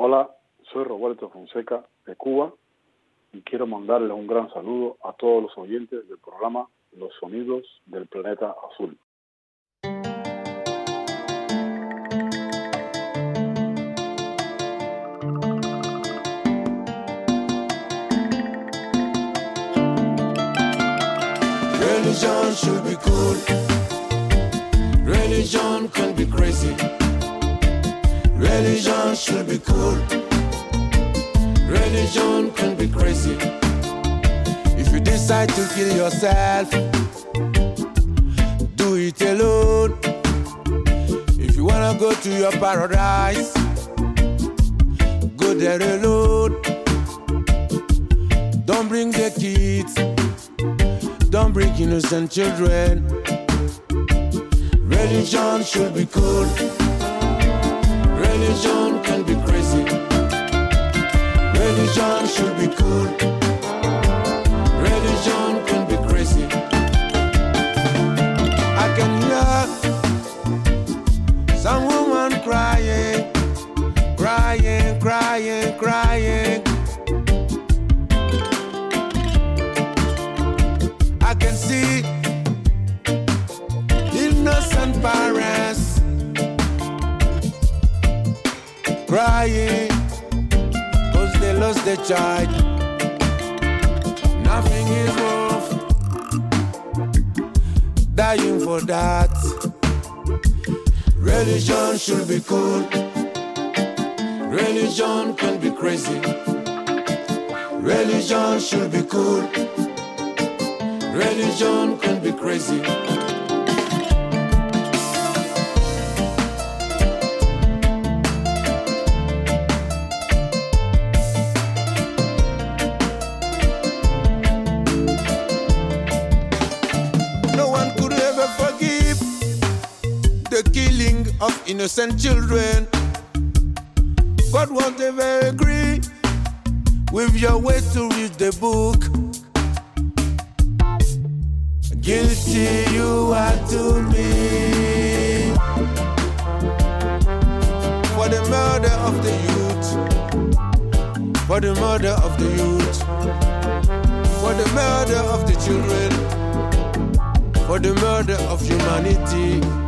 Hola, soy Roberto Fonseca de Cuba y quiero mandarle un gran saludo a todos los oyentes del programa Los Sonidos del Planeta Azul. Religion should be cool. Religion can be crazy. Religion should be cool. Religion can be crazy. If you decide to kill yourself, do it alone. If you wanna go to your paradise, go there alone. Don't bring the kids, don't bring innocent children. Religion should be cool. Religion can be crazy. Religion should be cool. Their child. Nothing is worth dying for that. Religion should be cool. Religion can be crazy. Religion should be cool. Religion can be crazy. Innocent children. God won't ever agree with your way to read the book. Guilty you are to me for the murder of the youth, for the murder of the youth, for the murder of the children for the murder of humanity.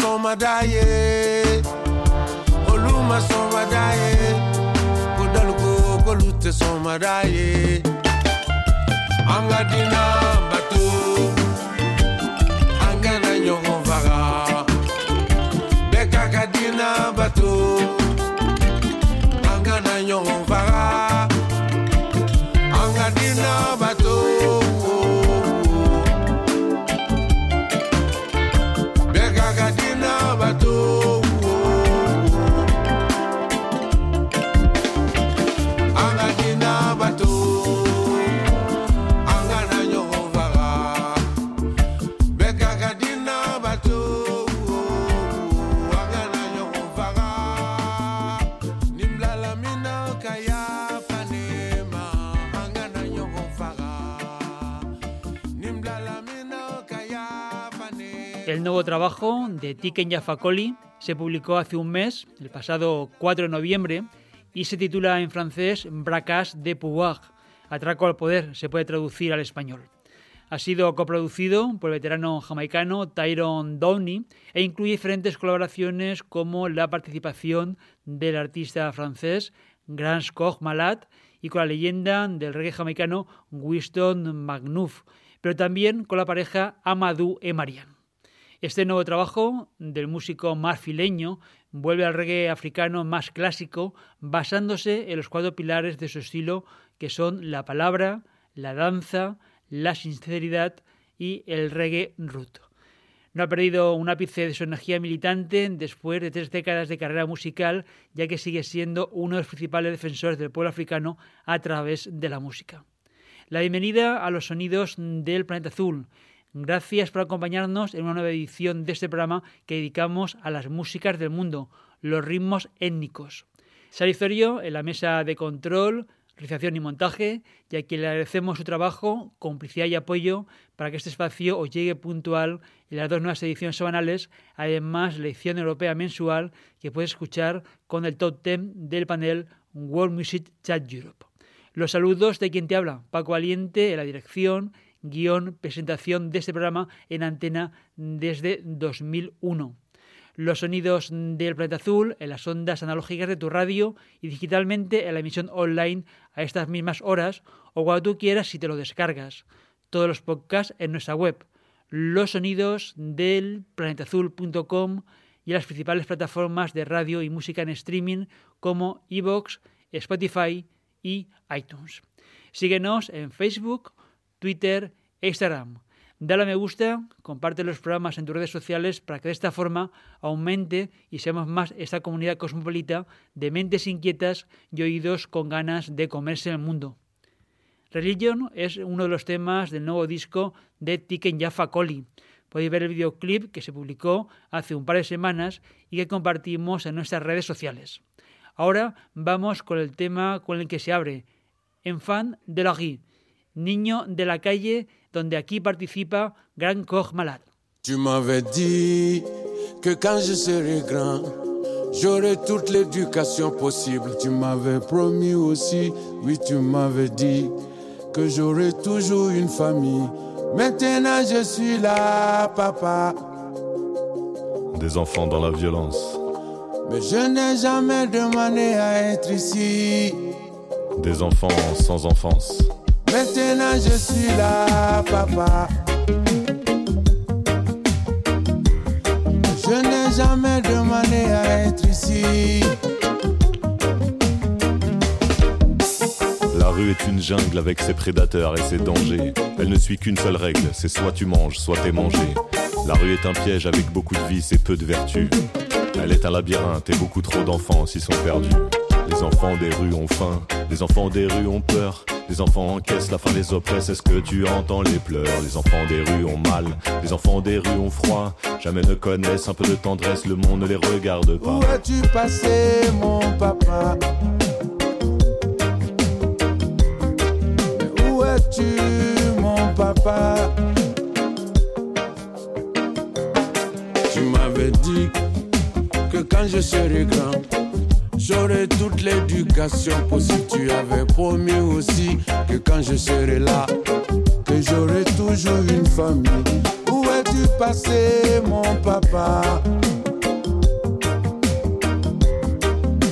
Somadaye, Oluma somadaye, Daye. Kodaluko Kolute Soma Daye. Angadina Batu. Angana Nyongo Vaga. Bekakadina Batu. De Tiken Jafakoli se publicó hace un mes, el pasado 4 de noviembre, y se titula en francés Bracas de Pouvoir, Atraco al Poder, se puede traducir al español. Ha sido coproducido por el veterano jamaicano Tyrone Downey e incluye diferentes colaboraciones como la participación del artista francés Grand Koch Malat y con la leyenda del reggae jamaicano Winston McNuff, pero también con la pareja Amadou e Marian. Este nuevo trabajo del músico marfileño vuelve al reggae africano más clásico, basándose en los cuatro pilares de su estilo, que son la palabra, la danza, la sinceridad y el reggae root. No ha perdido un ápice de su energía militante después de tres décadas de carrera musical, ya que sigue siendo uno de los principales defensores del pueblo africano a través de la música. La bienvenida a los sonidos del planeta azul. Gracias por acompañarnos en una nueva edición de este programa que dedicamos a las músicas del mundo, los ritmos étnicos. Salizorio en la mesa de control, realización y montaje, y a quien le agradecemos su trabajo, complicidad y apoyo para que este espacio os llegue puntual en las dos nuevas ediciones semanales, además la edición europea mensual que puedes escuchar con el top 10 del panel World Music Chat Europe. Los saludos de quien te habla, Paco Aliente, en la dirección, guion, presentación de este programa en antena desde 2001 los sonidos del planeta azul en las ondas analógicas de tu radio y digitalmente en la emisión online a estas mismas horas o cuando tú quieras si te lo descargas. Todos los podcasts en nuestra web, los sonidos del planetazul.com y las principales plataformas de radio y música en streaming como Evox, Spotify y iTunes. Síguenos en Facebook, Twitter e Instagram. Dale a me gusta, comparte los programas en tus redes sociales para que de esta forma aumente y seamos más esta comunidad cosmopolita de mentes inquietas y oídos con ganas de comerse el mundo. Religion es uno de los temas del nuevo disco de Tiken Jaffa Coli. Podéis ver el videoclip que se publicó hace un par de semanas y que compartimos en nuestras redes sociales. Ahora vamos con el tema con el que se abre, Enfant de la rue, niño de la calle donde aquí participa Gran Koch Malade. Tu m'avais dit que quand je serai grand, j'aurai toute l'éducation possible. Tu m'avais promis aussi, oui, tu m'avais dit que j'aurai toujours une famille. Maintenant je suis là, papa. Des enfants dans la violence. Mais je n'ai jamais demandé à être ici. Des enfants sans enfance. Maintenant je suis là, papa. Je n'ai jamais demandé à être ici. La rue est une jungle avec ses prédateurs et ses dangers. Elle ne suit qu'une seule règle, c'est soit tu manges, soit t'es mangé. La rue est un piège avec beaucoup de vices et peu de vertus. Elle est un labyrinthe et beaucoup trop d'enfants s'y sont perdus. Les enfants des rues ont faim, les enfants des rues ont peur. Les enfants encaissent la faim, les oppresse, est-ce que tu entends les pleurs Les enfants des rues ont mal, les enfants des rues ont froid. Jamais ne connaissent un peu de tendresse, le monde ne les regarde pas. Où as-tu passé, mon papa? Où es-tu, mon papa? Tu m'avais dit que quand je serai grand, toute l'éducation possible. Tu avais promis aussi que quand je serai là, que j'aurai toujours une famille. Où es-tu passé, mon papa?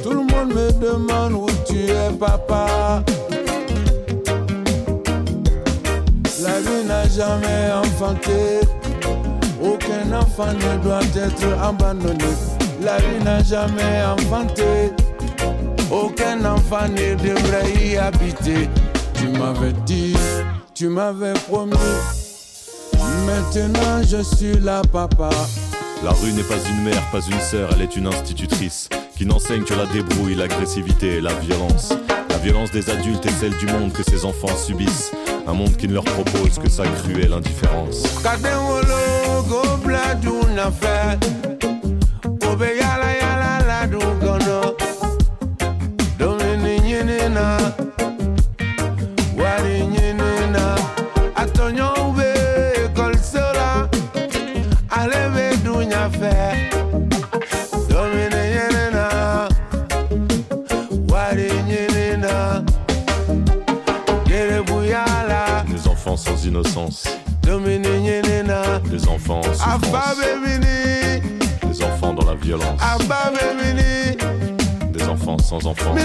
Tout le monde me demande où tu es, papa. La vie n'a jamais enfanté. Aucun enfant ne doit être abandonné. La vie n'a jamais enfanté. Aucun enfant ne devrait y habiter. Tu m'avais dit, tu m'avais promis. Maintenant je suis là, papa. La rue n'est pas une mère, pas une sœur, elle est une institutrice qui n'enseigne que la débrouille, l'agressivité et la violence. La violence des adultes et celle du monde que ces enfants subissent. Un monde qui ne leur propose que sa cruelle indifférence. Des enfants dans la violence, des enfants sans enfance.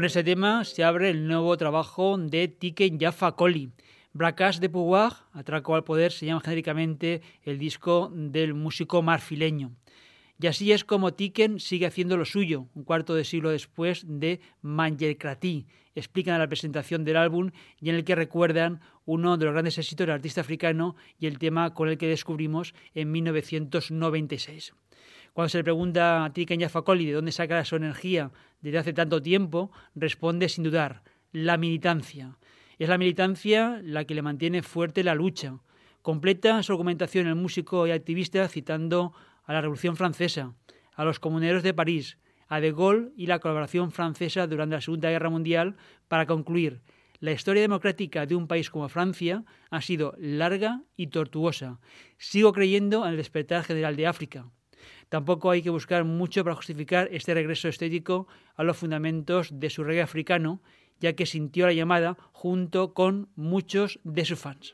Con ese tema se abre el nuevo trabajo de Tiken Jaffa Koli. Bracas de Pouvoir, Atraco al Poder, se llama genéricamente el disco del músico marfileño. Y así es como Tiken sigue haciendo lo suyo, un cuarto de siglo después de Manjerkrati. Explican la presentación del álbum y en el que recuerdan uno de los grandes éxitos del artista africano y el tema con el que descubrimos en 1996. Cuando se le pregunta a Tiken Jafakoli de dónde saca su energía desde hace tanto tiempo, responde sin dudar, la militancia. Es la militancia la que le mantiene fuerte la lucha. Completa su argumentación el músico y activista citando a la Revolución Francesa, a los comuneros de París, a De Gaulle y la colaboración francesa durante la Segunda Guerra Mundial para concluir la historia democrática de un país como Francia ha sido larga y tortuosa. Sigo creyendo en el despertar general de África. Tampoco hay que buscar mucho para justificar este regreso estético a los fundamentos de su reggae africano, ya que sintió la llamada junto con muchos de sus fans.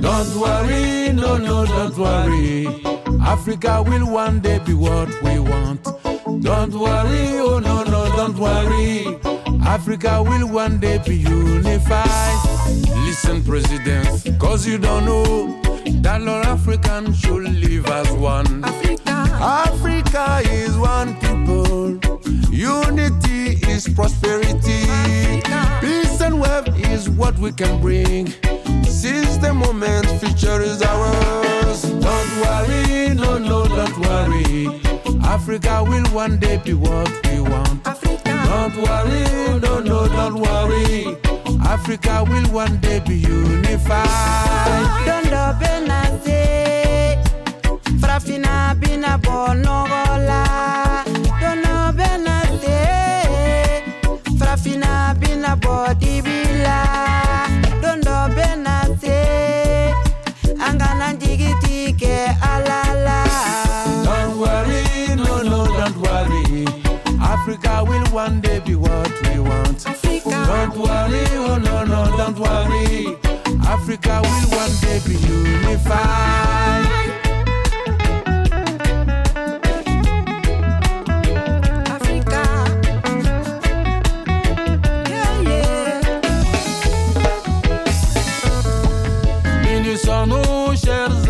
Don't worry, no, no, don't worry. Africa will one day be what we want. Don't worry, oh no, no, don't worry. Africa will one day be unified. Listen, President, cause you don't know that all Africans should live as one. Africa, Africa is one people. Unity is prosperity. Africa. Peace and wealth is what we can bring. Since the moment future is ours. Don't worry, no, no, don't worry. Africa will one day be what we want. Africa. Don't worry, no, no, don't worry. Africa will one day be unified. Don't Dondo benase, frafina bina bonogola. Dondo benase, frafina bina bodibila. Will one day be what we want. Africa. Don't worry, oh no, no, don't worry. Africa will one day be unified.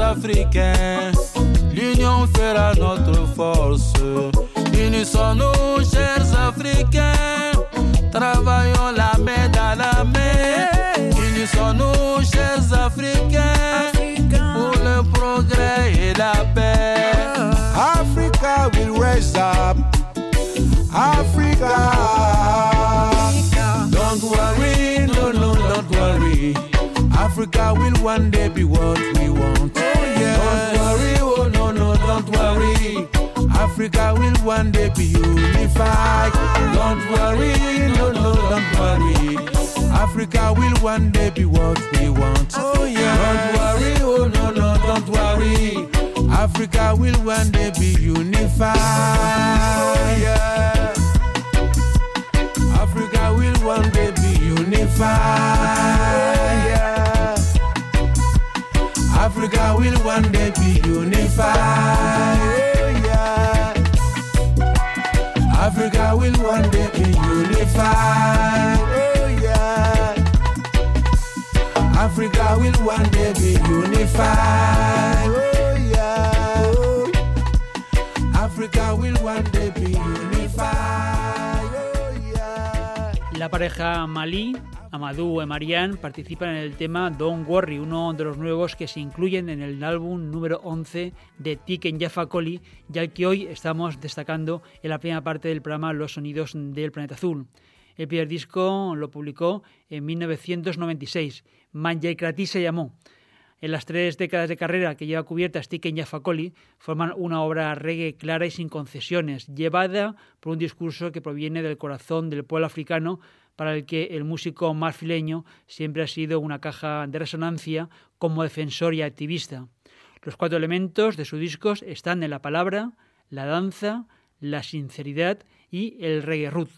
Africains. L'union fera notre force. Africa will one day be what we want. Oh, yeah. Don't worry, oh no, no, don't worry. Africa will one day be unified. Don't worry, no, no, don't worry. Africa will one day be what we want. Oh yeah. Don't worry, oh no, no, don't worry. Africa will one day be unified. Oh, yeah. Africa will one day be unified. Africa will one day be unified. Yeah. Africa will one day be unified. Oh yeah. Africa will one day be unified. La pareja Malí Amadou y Marianne participan en el tema Don't Worry, uno de los nuevos que se incluyen en el álbum número 11 de Tiken Jaffa Koli, ya que hoy estamos destacando en la primera parte del programa Los Sonidos del Planeta Azul. El primer disco lo publicó en 1996, Manjaikrati se llamó. En las tres décadas de carrera que lleva cubierta Stiken y Afakoli, forman una obra reggae clara y sin concesiones, llevada por un discurso que proviene del corazón del pueblo africano, para el que el músico marfileño siempre ha sido una caja de resonancia como defensor y activista. Los cuatro elementos de sus discos están en la palabra, la danza, la sinceridad y el reggae root.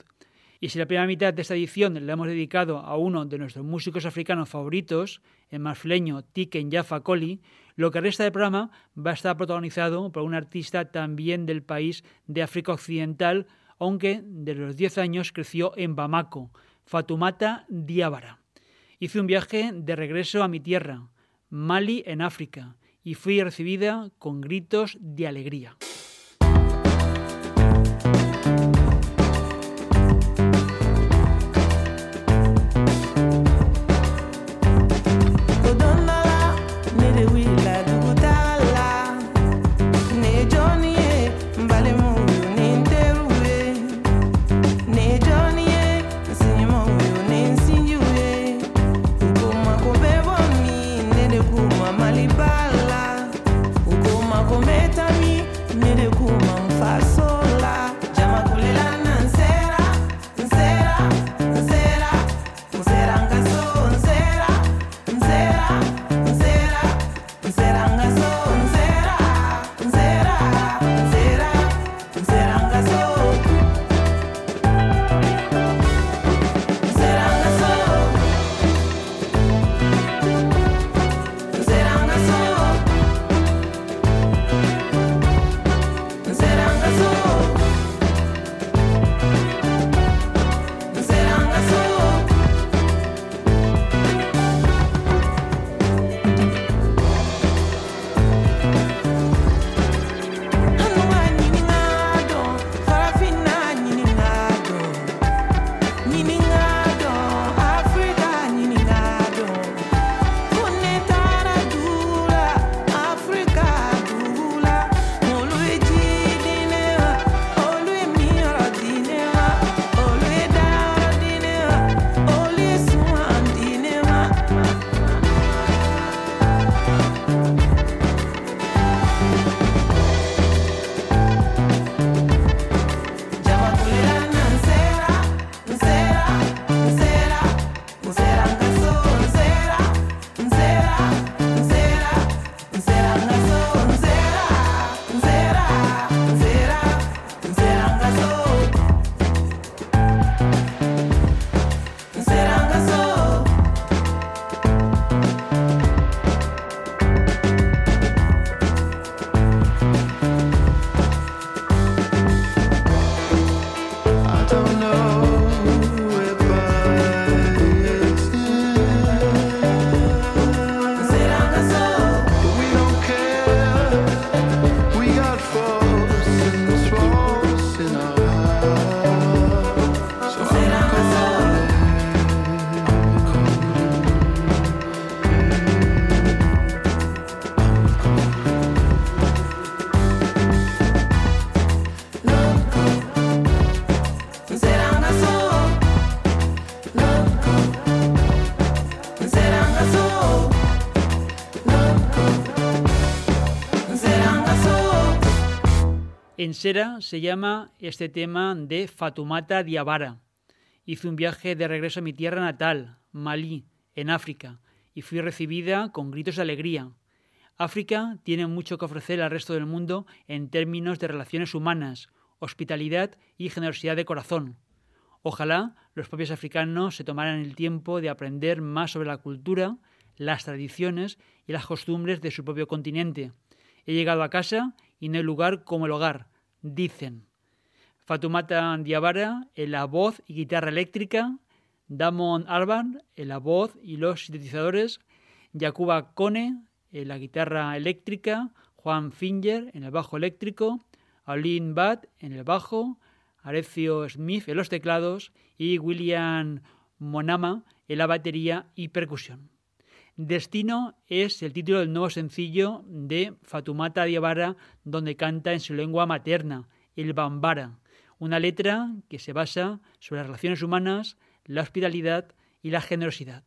Y si la primera mitad de esta edición la hemos dedicado a uno de nuestros músicos africanos favoritos, el marfileño Tiken Jaffa Koli, lo que resta del programa va a estar protagonizado por un artista también del país de África Occidental, aunque desde los 10 años creció en Bamako, Fatumata Diabara. Hice un viaje de regreso a mi tierra, Mali en África, y fui recibida con gritos de alegría. En Sera se llama este tema de Fatumata Diabara. Hice un viaje de regreso a mi tierra natal, Malí, en África, y fui recibida con gritos de alegría. África tiene mucho que ofrecer al resto del mundo en términos de relaciones humanas, hospitalidad y generosidad de corazón. Ojalá los propios africanos se tomaran el tiempo de aprender más sobre la cultura, las tradiciones y las costumbres de su propio continente. He llegado a casa y no hay lugar como el hogar, dicen. Fatumata Diabara en la voz y guitarra eléctrica, Damon Alban en la voz y los sintetizadores, Yakuba Kone en la guitarra eléctrica, Juan Finger en el bajo eléctrico, Aline Bad en el bajo, Arecio Smith en los teclados y William Monama en la batería y percusión. Destino es el título del nuevo sencillo de Fatumata Diabara, donde canta en su lengua materna, el Bambara, una letra que se basa sobre las relaciones humanas, la hospitalidad y la generosidad.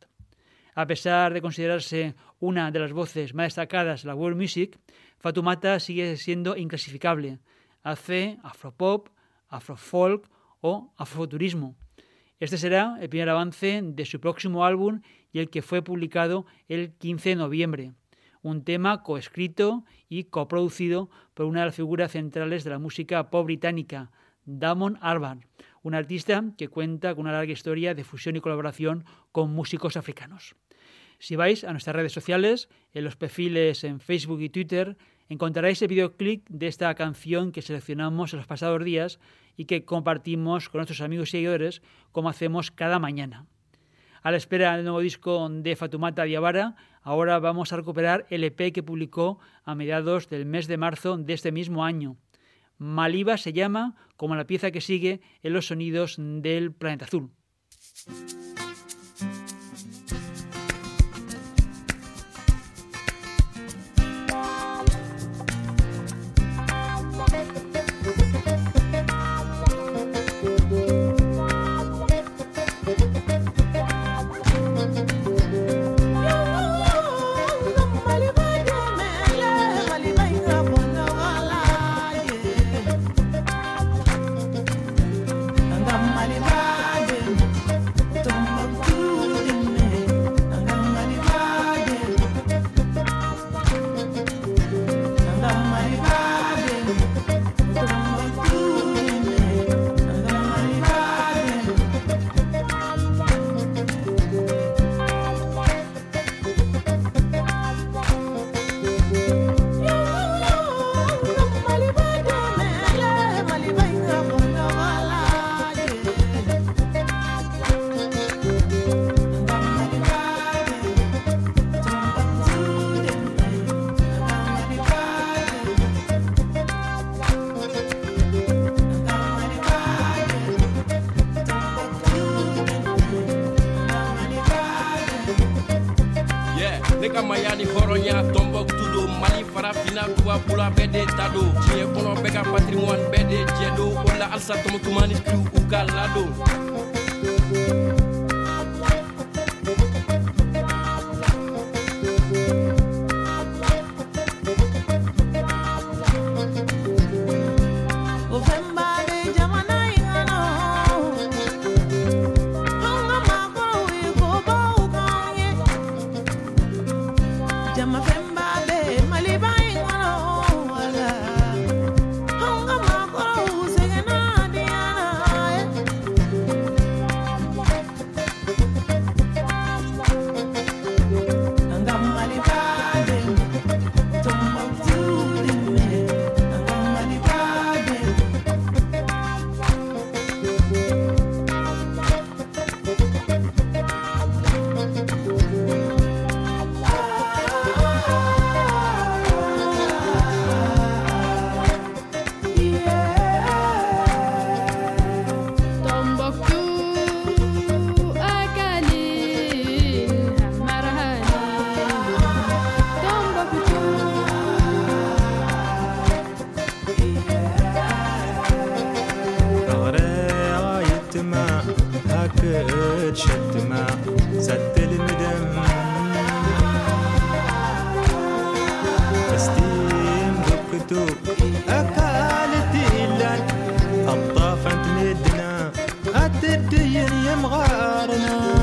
A pesar de considerarse una de las voces más destacadas de la world music, Fatumata sigue siendo inclasificable. Hace afropop, afrofolk o afrofuturismo. Este será el primer avance de su próximo álbum y el que fue publicado el 15 de noviembre. Un tema coescrito y coproducido por una de las figuras centrales de la música pop británica, Damon Albarn, un artista que cuenta con una larga historia de fusión y colaboración con músicos africanos. Si vais a nuestras redes sociales, en los perfiles en Facebook y Twitter, encontraréis el videoclip de esta canción que seleccionamos en los pasados días y que compartimos con nuestros amigos y seguidores como hacemos cada mañana. A la espera del nuevo disco de Fatumata Diabara, ahora vamos a recuperar el EP que publicó a mediados del mes de marzo de este mismo año. Maliba se llama como la pieza que sigue en los sonidos del planeta azul. تتشتمه زدت المدم استيم دكتوك اكالتي لك الطافت لدنا الدين يمغارنا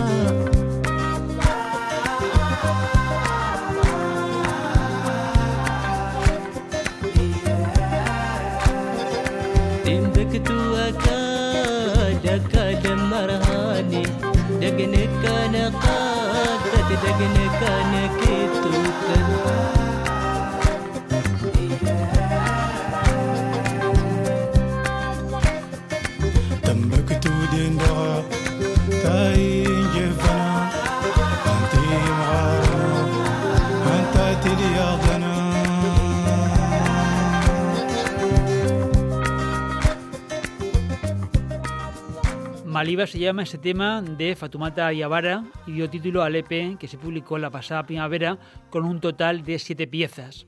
goodbye. Maliba se llama este tema de Fatumata Yavara y dio título al EP que se publicó la pasada primavera con un total de siete piezas.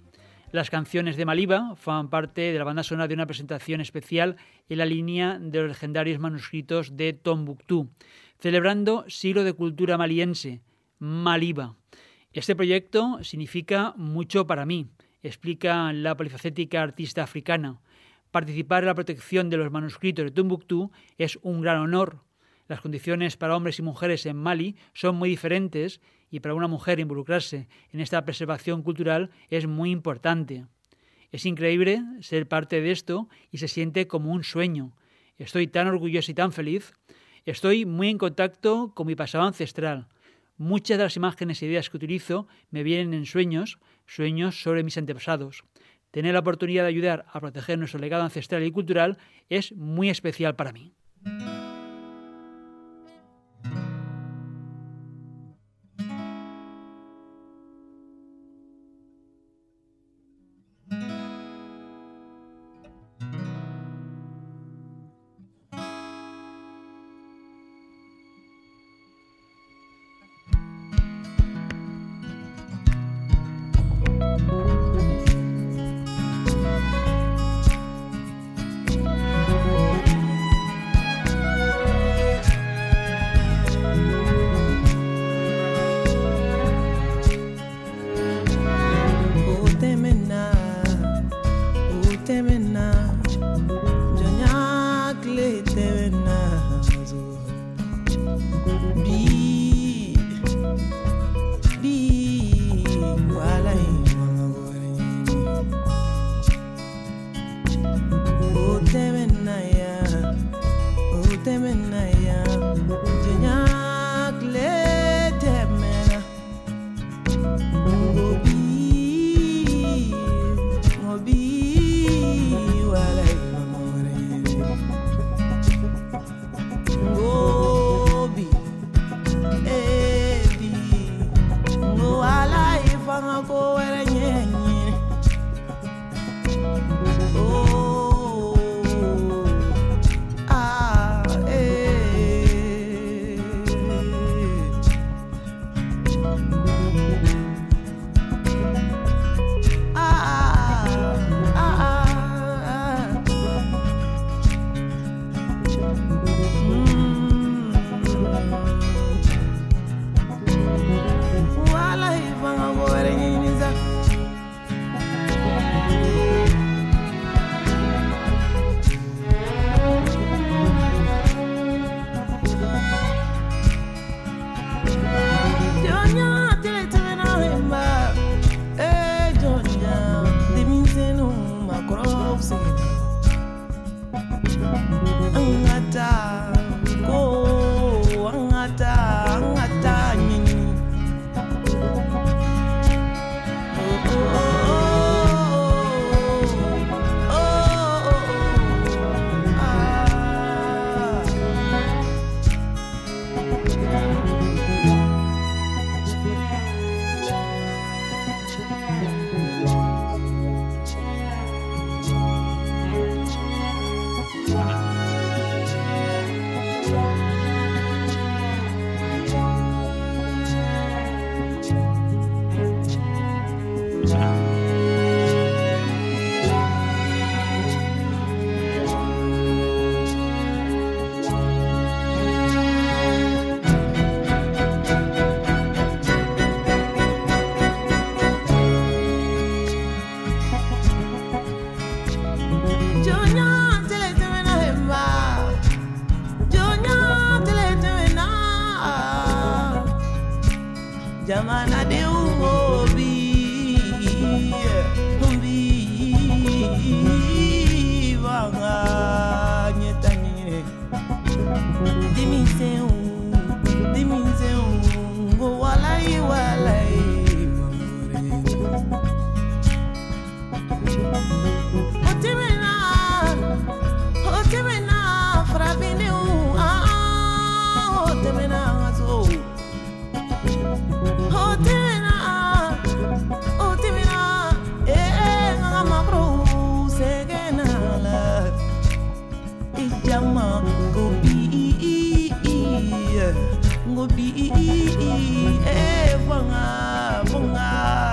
Las canciones de Maliba forman parte de la banda sonora de una presentación especial en la línea de los legendarios manuscritos de Tombuctú, celebrando siglo de cultura maliense. Maliba. Este proyecto significa mucho para mí, explica la polifacética artista africana. Participar en la protección de los manuscritos de Tumbuctú es un gran honor. Las condiciones para hombres y mujeres en Mali son muy diferentes y para una mujer involucrarse en esta preservación cultural es muy importante. Es increíble ser parte de esto y se siente como un sueño. Estoy tan orgulloso y tan feliz. Estoy muy en contacto con mi pasado ancestral. Muchas de las imágenes e ideas que utilizo me vienen en sueños, sueños sobre mis antepasados. Tener la oportunidad de ayudar a proteger nuestro legado ancestral y cultural es muy especial para mí. ngubi e eh, wanga bunga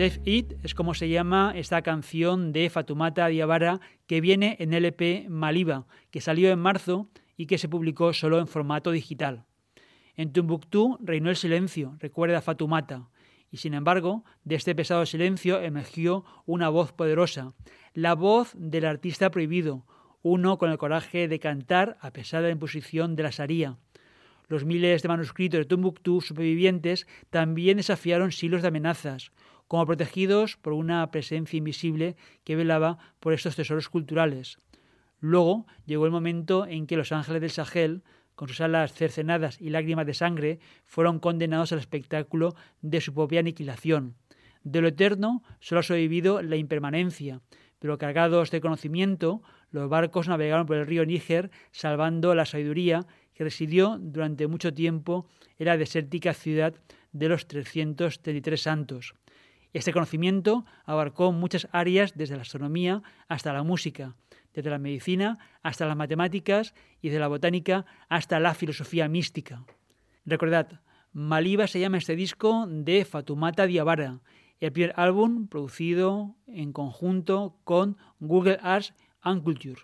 Save It es como se llama esta canción de Fatumata Diawara que viene en LP Maliba, que salió en marzo y que se publicó solo en formato digital. En Tumbuktu reinó el silencio, recuerda Fatumata, y sin embargo, de este pesado silencio emergió una voz poderosa, la voz del artista prohibido, uno con el coraje de cantar a pesar de la imposición de la Sharia. Los miles de manuscritos de Tumbuktu supervivientes también desafiaron siglos de amenazas, como protegidos por una presencia invisible que velaba por estos tesoros culturales. Luego llegó el momento en que los ángeles del Sahel, con sus alas cercenadas y lágrimas de sangre, fueron condenados al espectáculo de su propia aniquilación. De lo eterno solo ha sobrevivido la impermanencia, pero cargados de conocimiento, los barcos navegaron por el río Níger, salvando la sabiduría que residió durante mucho tiempo en la desértica ciudad de los 333 santos. Este conocimiento abarcó muchas áreas desde la astronomía hasta la música, desde la medicina hasta las matemáticas y de la botánica hasta la filosofía mística. Recordad, Maliba se llama este disco de Fatumata Diawara, el primer álbum producido en conjunto con Google Arts and Culture.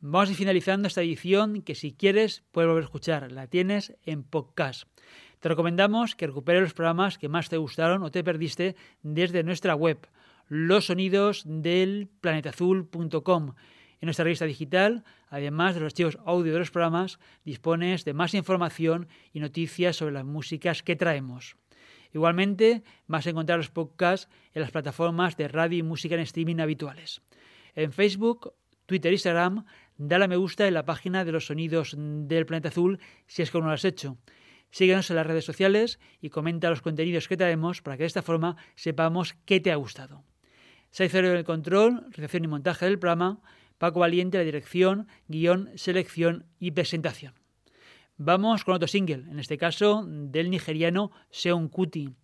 Vamos a ir finalizando esta edición que si quieres puedes volver a escuchar, la tienes en podcast. Te recomendamos que recuperes los programas que más te gustaron o te perdiste desde nuestra web, losonidosdelplanetazul.com. En nuestra revista digital, además de los archivos audio de los programas, dispones de más información y noticias sobre las músicas que traemos. Igualmente, vas a encontrar los podcasts en las plataformas de radio y música en streaming habituales. En Facebook, Twitter e Instagram, dale a me gusta en la página de los sonidos del planeta azul si es que no lo has hecho. Síguenos en las redes sociales y comenta los contenidos que traemos para que de esta forma sepamos qué te ha gustado. Saizero en el control, realización y montaje del programa, Paco Valiente la dirección, guion, selección y presentación. Vamos con otro single, en este caso del nigeriano Seun Kuti.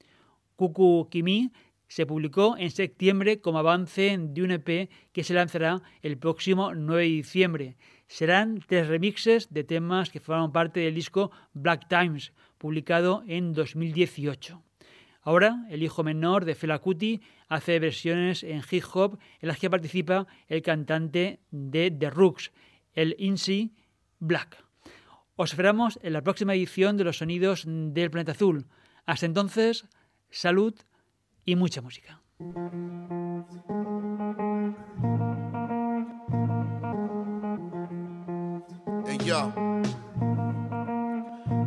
Kuku Kimi se publicó en septiembre como avance de un EP que se lanzará el próximo 9 de diciembre. Serán tres remixes de temas que forman parte del disco Black Times, publicado en 2018. Ahora, el hijo menor de Fela Kuti hace versiones en hip hop en las que participa el cantante de The Rooks, el Incy Black. Os esperamos en la próxima edición de Los Sonidos del Planeta Azul. Hasta entonces, salud y mucha música.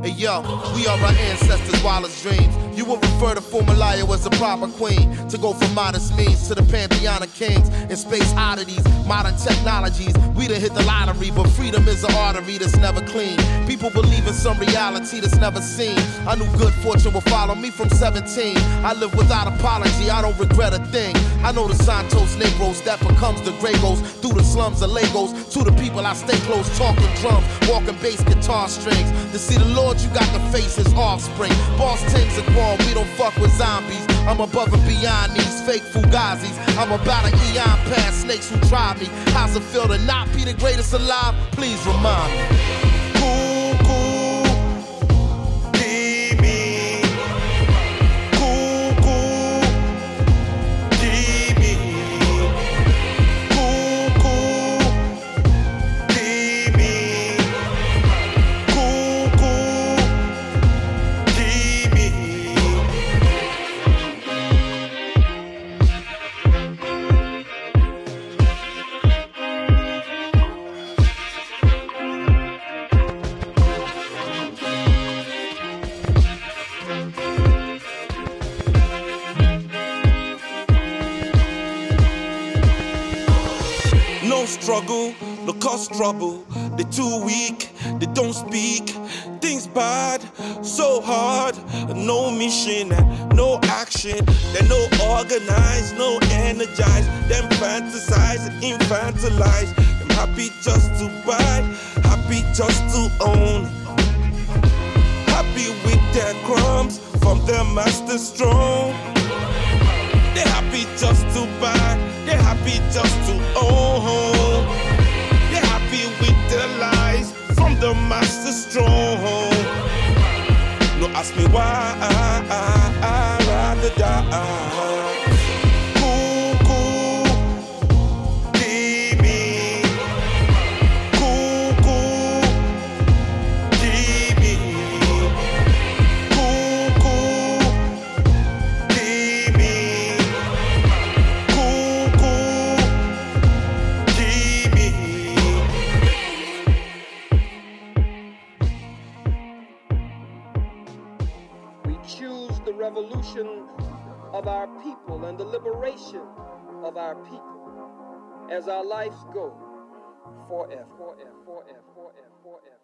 Hey yo, we are our ancestors' wildest dreams. You would refer to Formalaya as a proper queen. To go from modest means to the pantheon of kings. And space oddities, modern technologies. We done hit the lottery, but freedom is an artery that's never clean. People believe in some reality that's never seen. I knew good fortune would follow me from 17. I live without apology, I don't regret a thing. I know the Santos Negros that becomes the Gregos. Through the slums of Lagos, to the people I stay close, talking drums, walking bass guitar strings. To see the Lord you got to face his offspring. Boss Tings and Quan, we don't fuck with zombies. I'm above and beyond these fake fugazis. I'm about an eon past snakes who try me. How's it feel to not be the greatest alive? Please remind me. Trouble. They too weak, they don't speak. Things bad, so hard. No mission no action. They're no organized, no energized. Them fantasize and infantilize. Them happy just to buy, happy just to own. Happy with their crumbs from their master's throne. Why liberation of our people as our lives go forever, forever, forever, forever, forever.